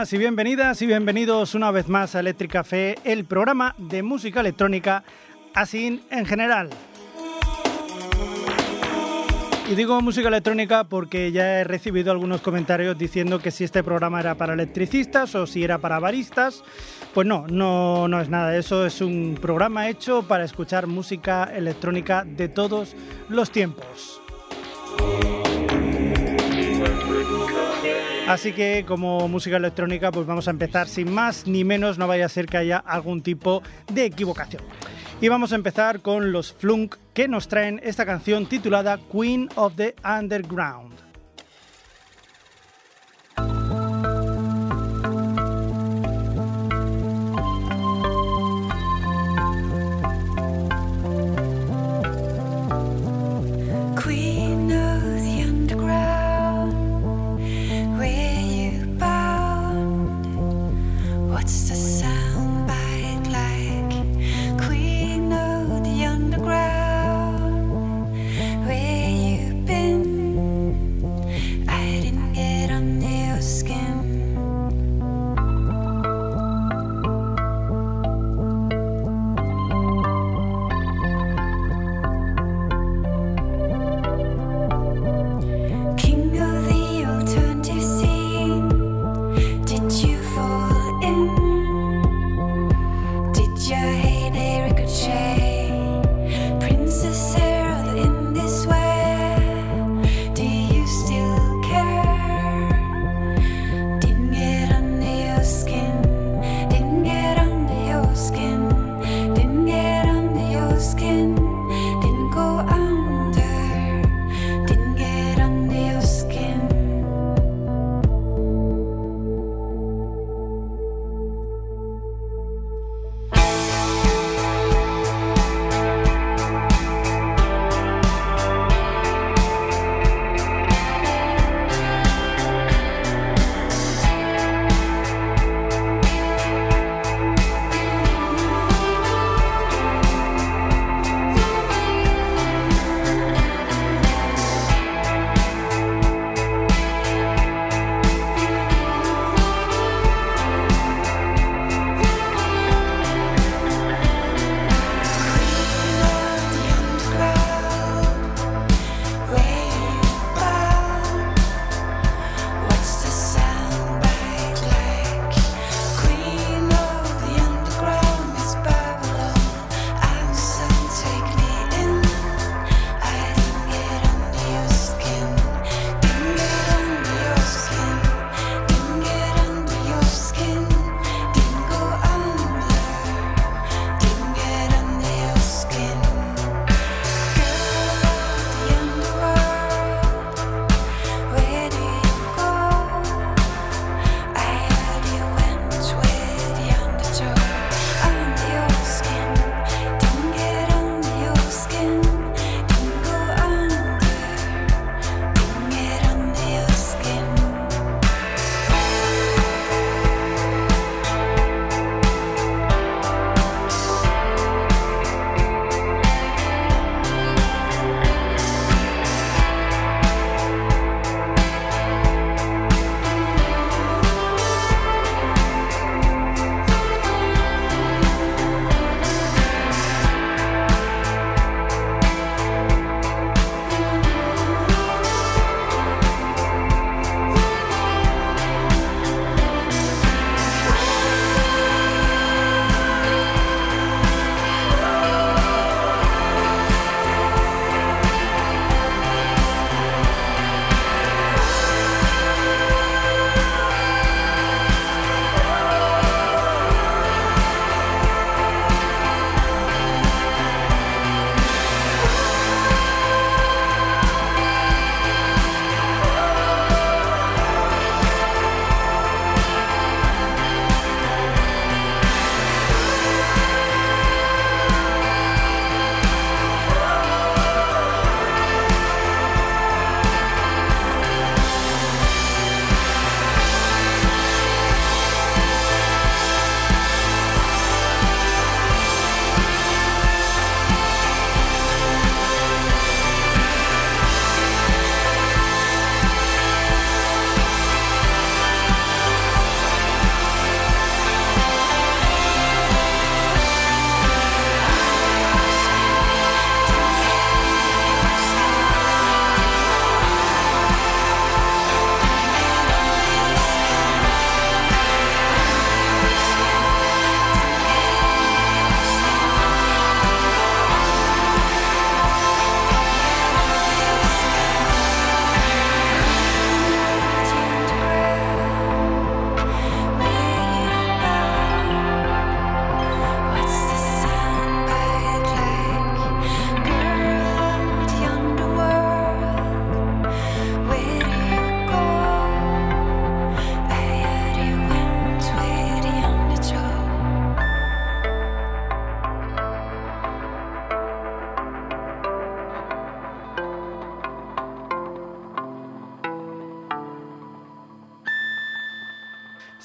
Y bienvenidas y bienvenidos una vez más a Electric Café, el programa de música electrónica así en general. Y digo música electrónica porque ya he recibido algunos comentarios diciendo que si este programa era para electricistas o si era para baristas. Pues no, no, no es nada eso. Es un programa hecho para escuchar música electrónica de todos los tiempos. Así que como música electrónica pues vamos a empezar sin más ni menos, no vaya a ser que haya algún tipo de equivocación. Y vamos a empezar con los Flunk que nos traen esta canción titulada Queen of the Underground.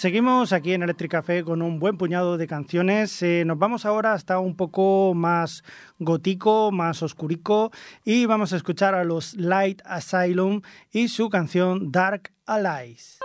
Seguimos aquí en Electric Café con un buen puñado de canciones. Eh, nos vamos ahora hasta un poco más gótico, más oscurico y vamos a escuchar a los Light Asylum y su canción Dark Allies.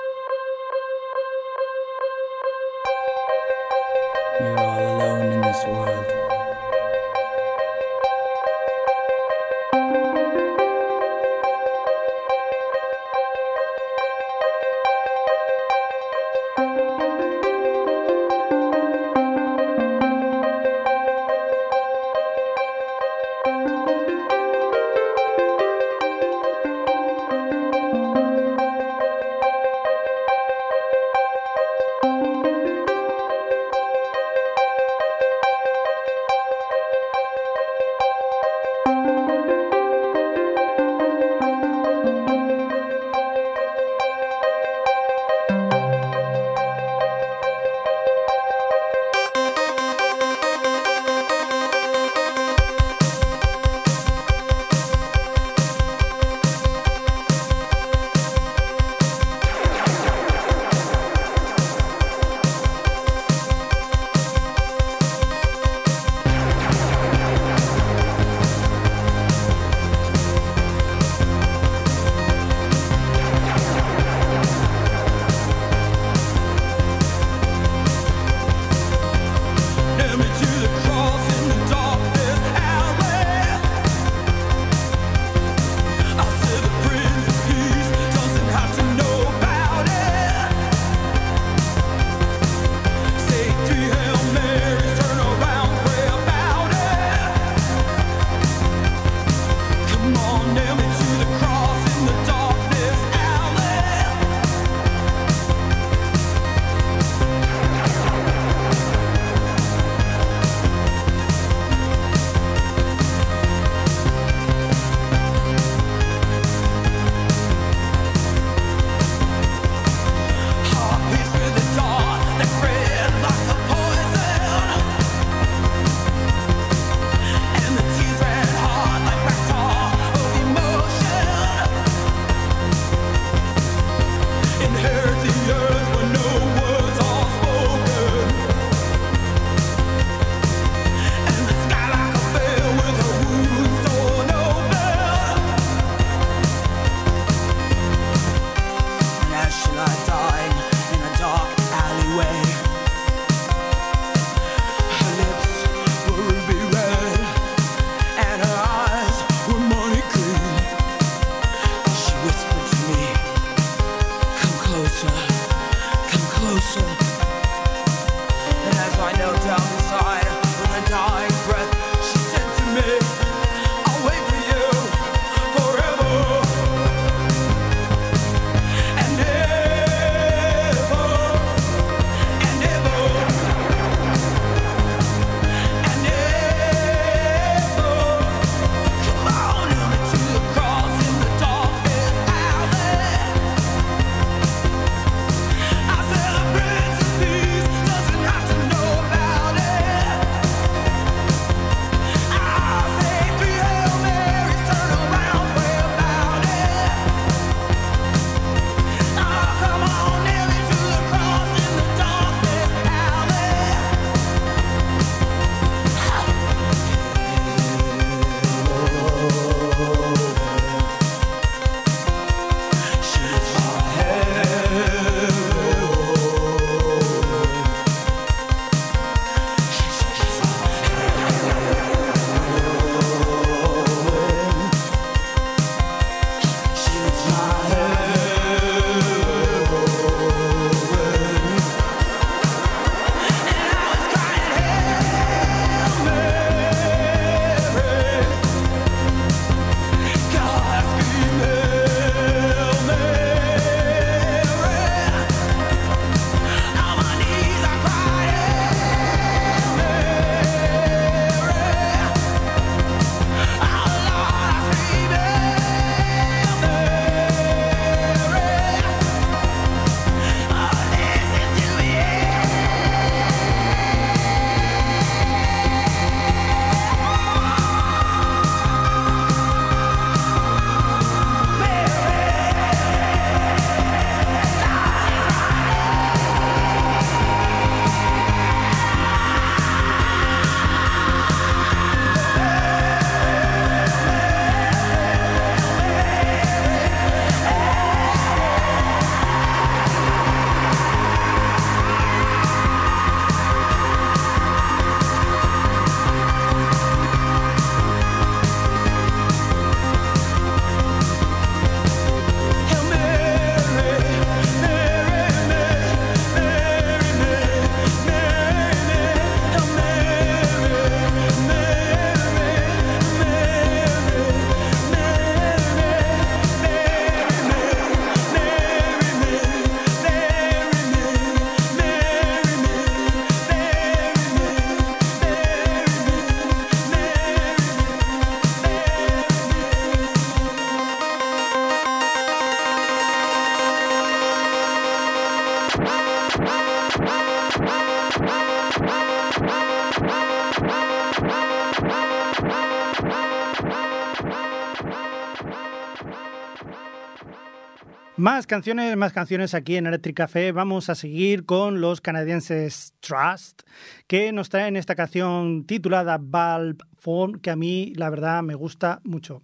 Más canciones, más canciones aquí en Electric Café. Vamos a seguir con los canadienses Trust, que nos traen esta canción titulada Valve Phone, que a mí la verdad me gusta mucho.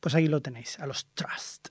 Pues ahí lo tenéis, a los Trust.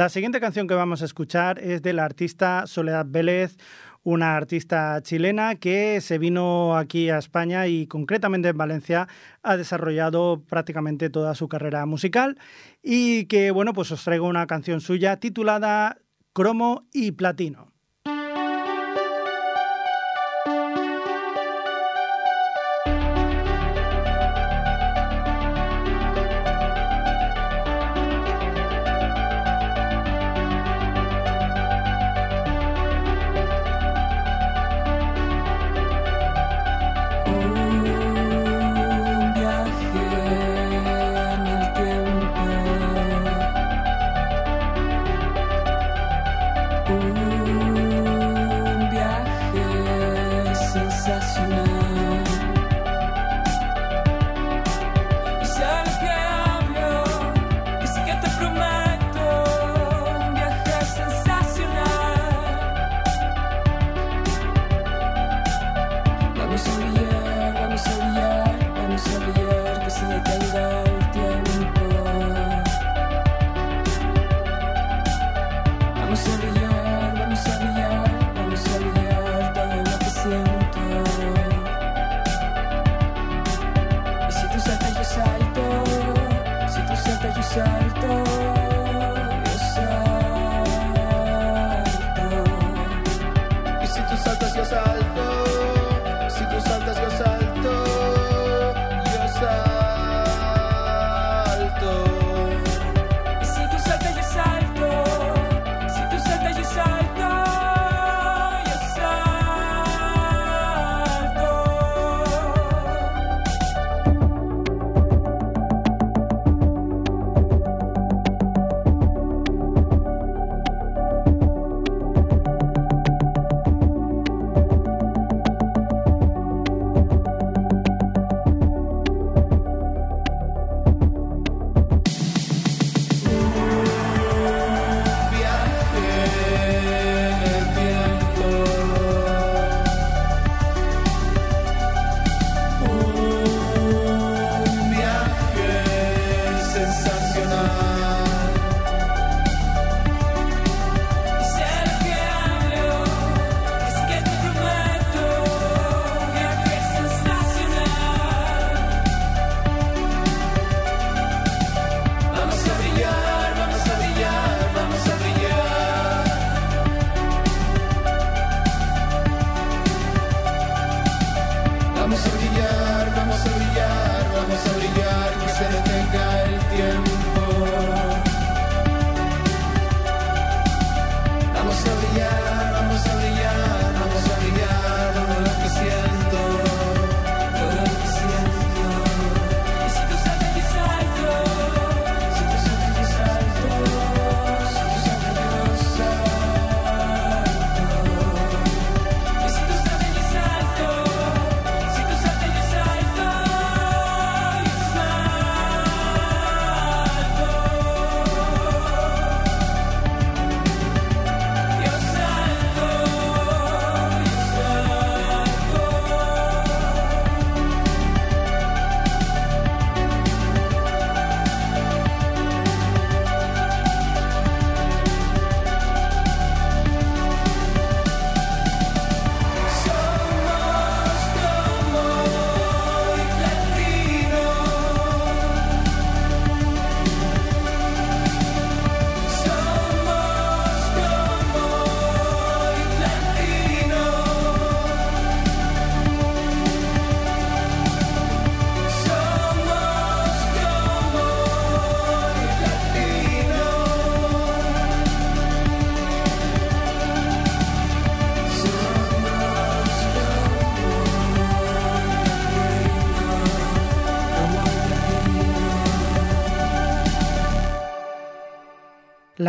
La siguiente canción que vamos a escuchar es de la artista Soledad Vélez, una artista chilena que se vino aquí a España y concretamente en Valencia ha desarrollado prácticamente toda su carrera musical y que bueno, pues os traigo una canción suya titulada Cromo y Platino. comes.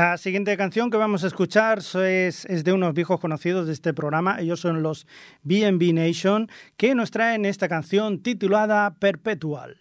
La siguiente canción que vamos a escuchar es, es, de unos viejos conocidos de este programa. Ellos son los BB Nation, que nos traen esta canción titulada Perpetual.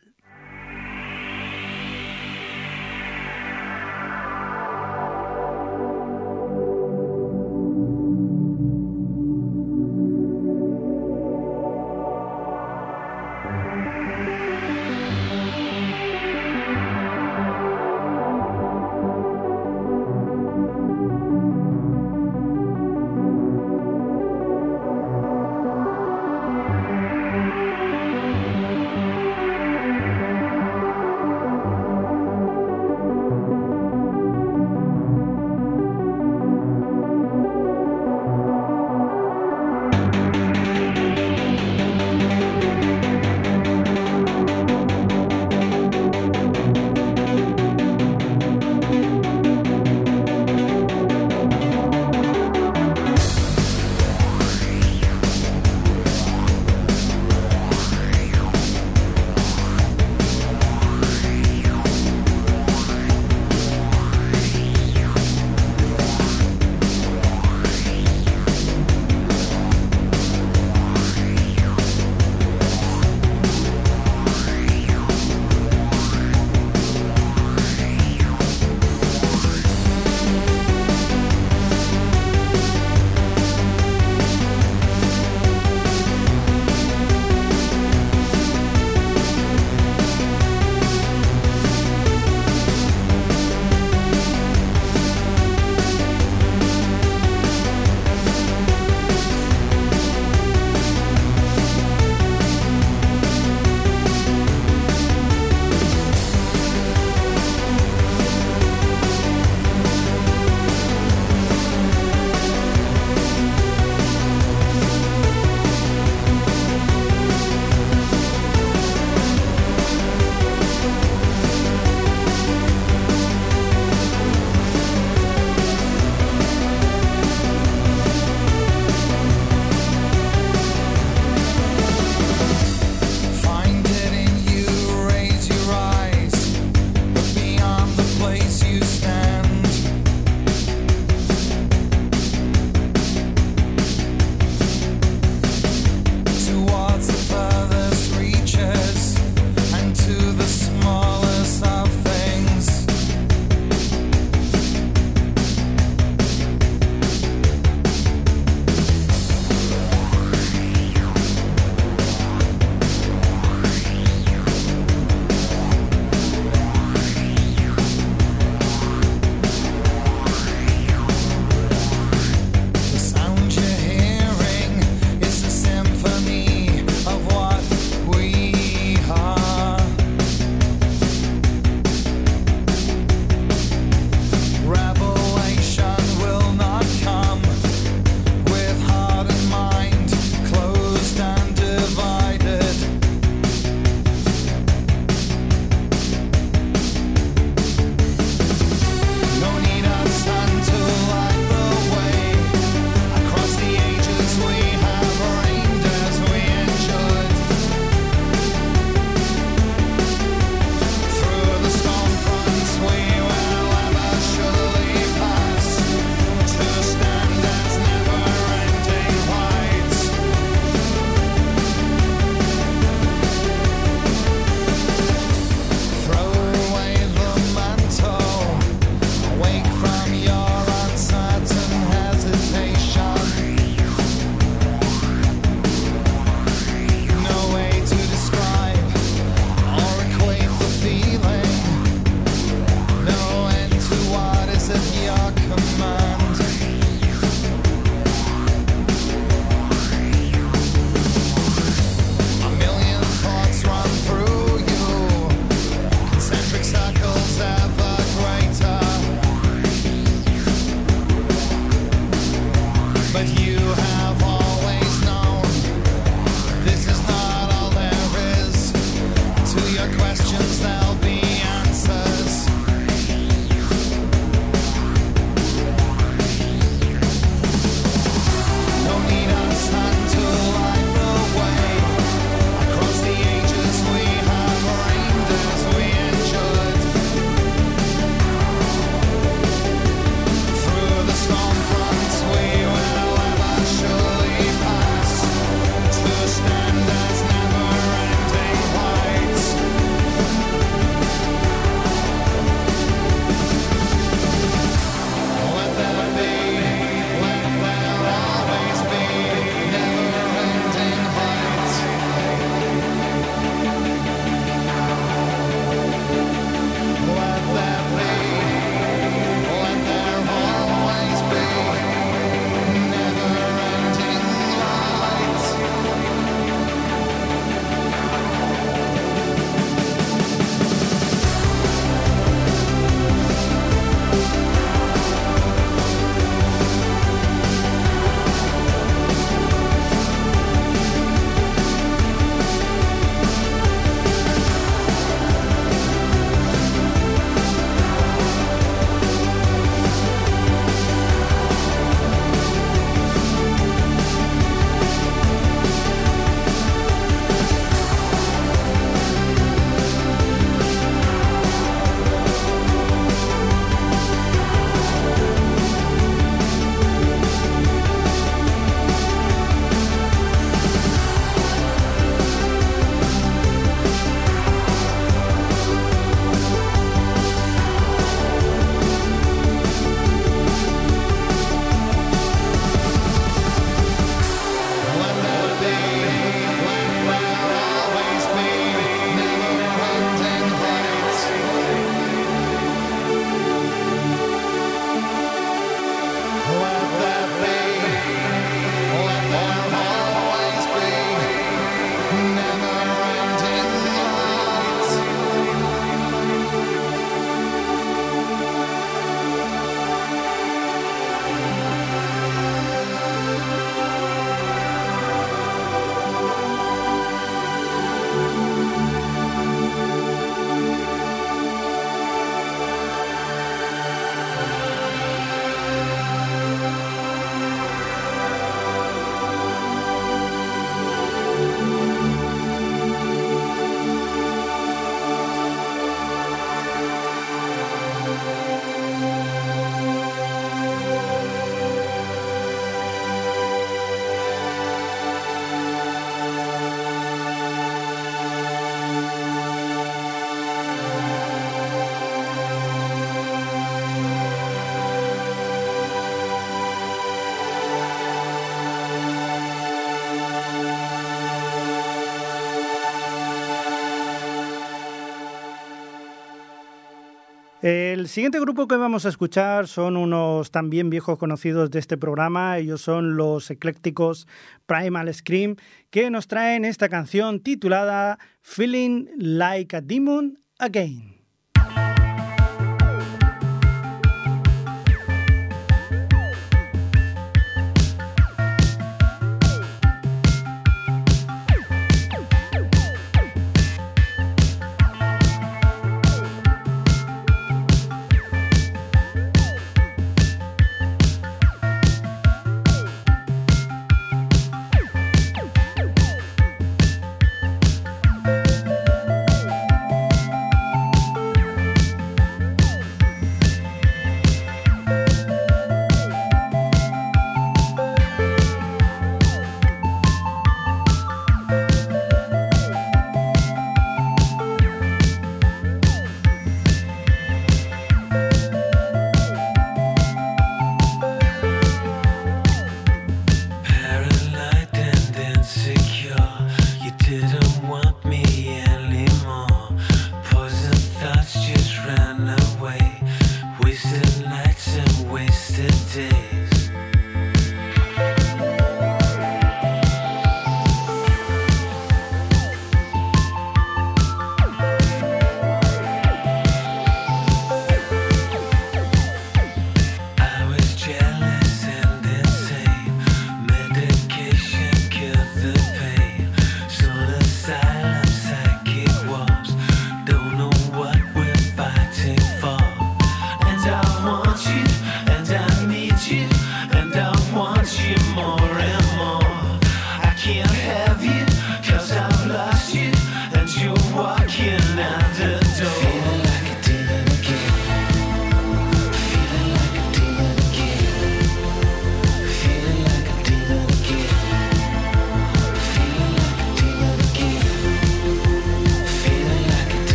El siguiente grupo que vamos a escuchar son unos también viejos conocidos de este programa. Ellos son los eclécticos Primal Scream, que nos traen esta canción titulada Feeling Like a Demon Again.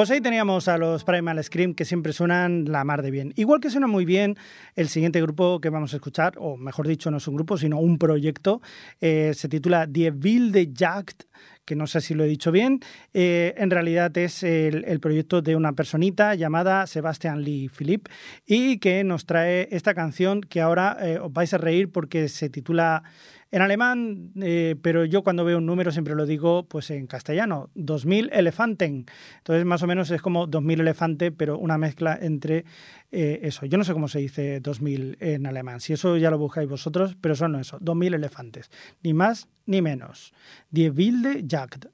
Pues ahí teníamos a los Primal Scream que siempre suenan la mar de bien. Igual que suena muy bien el siguiente grupo que vamos a escuchar, o mejor dicho, no es un grupo, sino un proyecto, eh, se titula Die Wilde Jagd que no sé si lo he dicho bien, eh, en realidad es el, proyecto de una personita llamada Sebastian Lee Philip y que nos trae esta canción que ahora eh, os vais a reír porque se titula en alemán, eh, pero yo cuando veo un número siempre lo digo pues en castellano, 2000 elefanten. Entonces más o menos es como 2000 elefante, pero una mezcla entre eh, eso. Yo no sé cómo se dice 2000 en alemán, si eso ya lo buscáis vosotros, pero son eso, 2000 elefantes, ni más ni menos. Die wilde Jagd.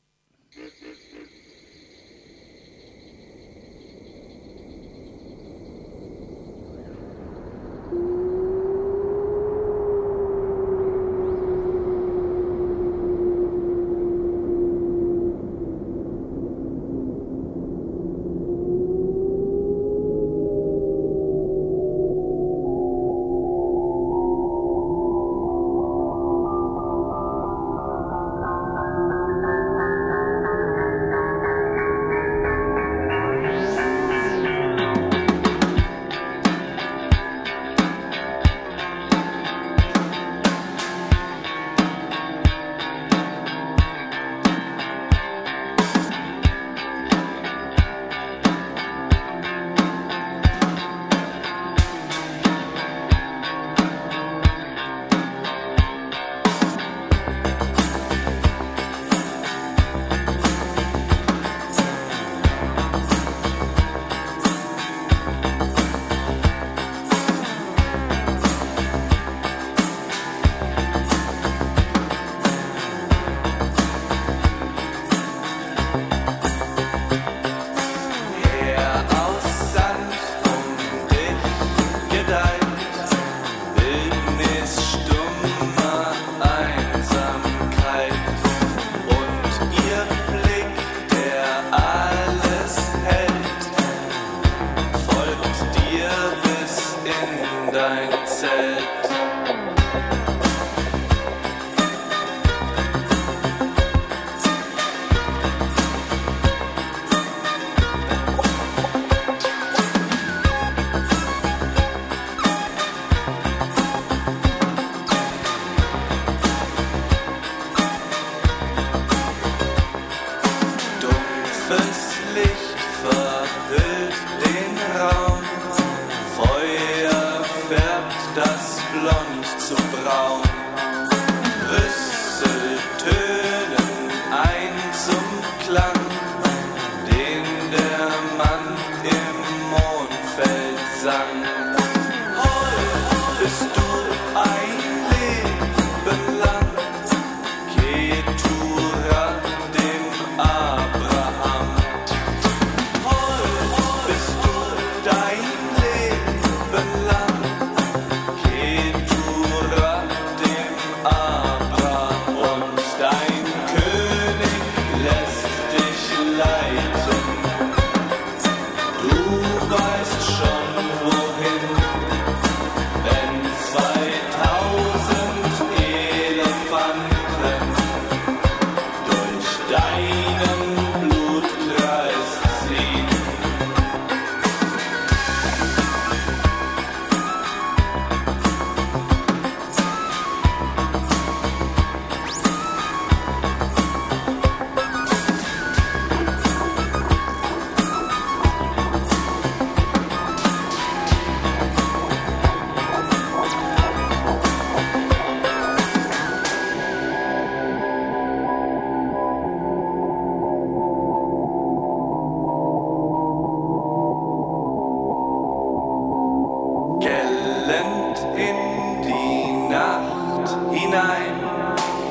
in die Nacht hinein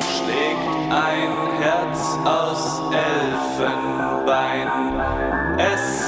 schlägt ein Herz aus Elfenbein. Es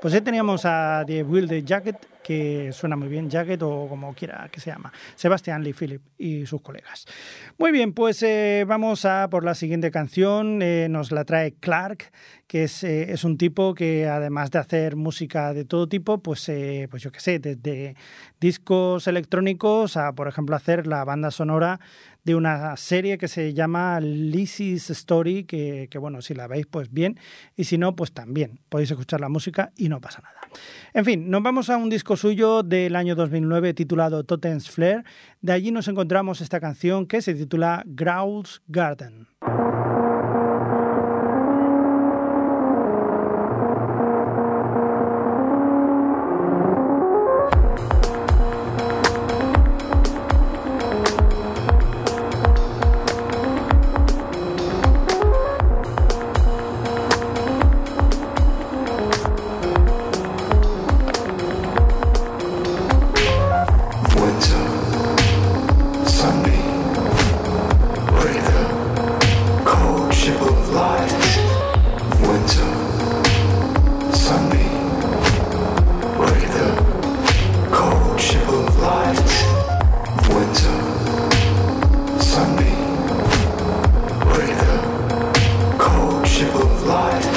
Pues ahí teníamos a The Will de Jacket, que suena muy bien, Jacket o como quiera que se llama, Sebastián Lee Philip y sus colegas. Muy bien, pues eh, vamos a por la siguiente canción, eh, nos la trae Clark, que es, eh, es, un tipo que además de hacer música de todo tipo, pues, pues yo qué sé, desde discos electrónicos a, por ejemplo, hacer la banda sonora de una serie que se llama Lizzie's Story, que, bueno, si la veis, pues bien, y si no, pues también podéis escuchar la música y no pasa nada. En fin, nos vamos a un disco suyo del año 2009 titulado Totem's Flare. De allí nos encontramos esta canción que se titula Growl's Garden. life.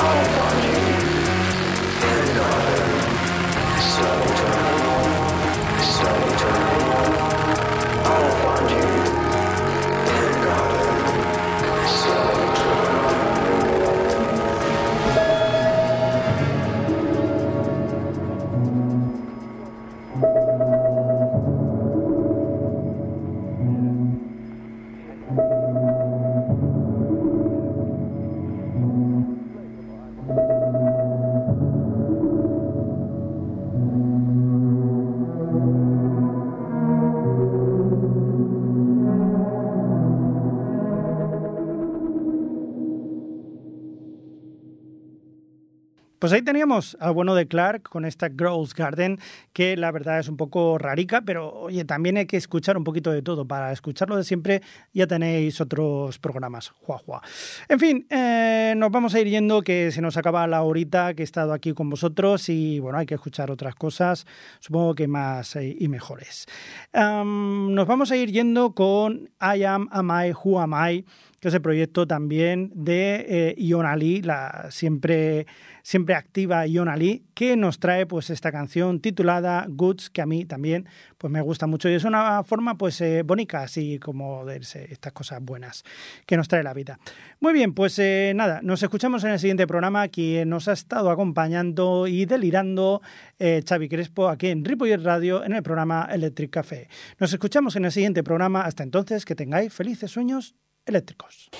Slow down, slow. Pues ahí teníamos al bueno de Clark con esta Gross Garden, que la verdad es un poco rarica, pero oye, también hay que escuchar un poquito de todo. Para escucharlo de siempre ya tenéis otros programas. Juá. En fin, eh, nos vamos a ir yendo, que se nos acaba la horita que he estado aquí con vosotros y bueno, hay que escuchar otras cosas, supongo que más eh, y mejores. Nos vamos a ir yendo con I Am, Am I, Who Am I, que es el proyecto también de eh, Iona la siempre, siempre activa Iona que nos trae pues esta canción titulada Goods, que a mí también pues me gusta mucho y es una forma pues eh, bonita, así como de estas cosas buenas que nos trae la vida. Muy bien, pues eh, nada, nos escuchamos en el siguiente programa, quien nos ha estado acompañando y delirando eh, Xavi Crespo aquí en Ripollet Radio en el programa Electric Café. Nos escuchamos en el siguiente programa, hasta entonces que tengáis felices sueños eléctricos.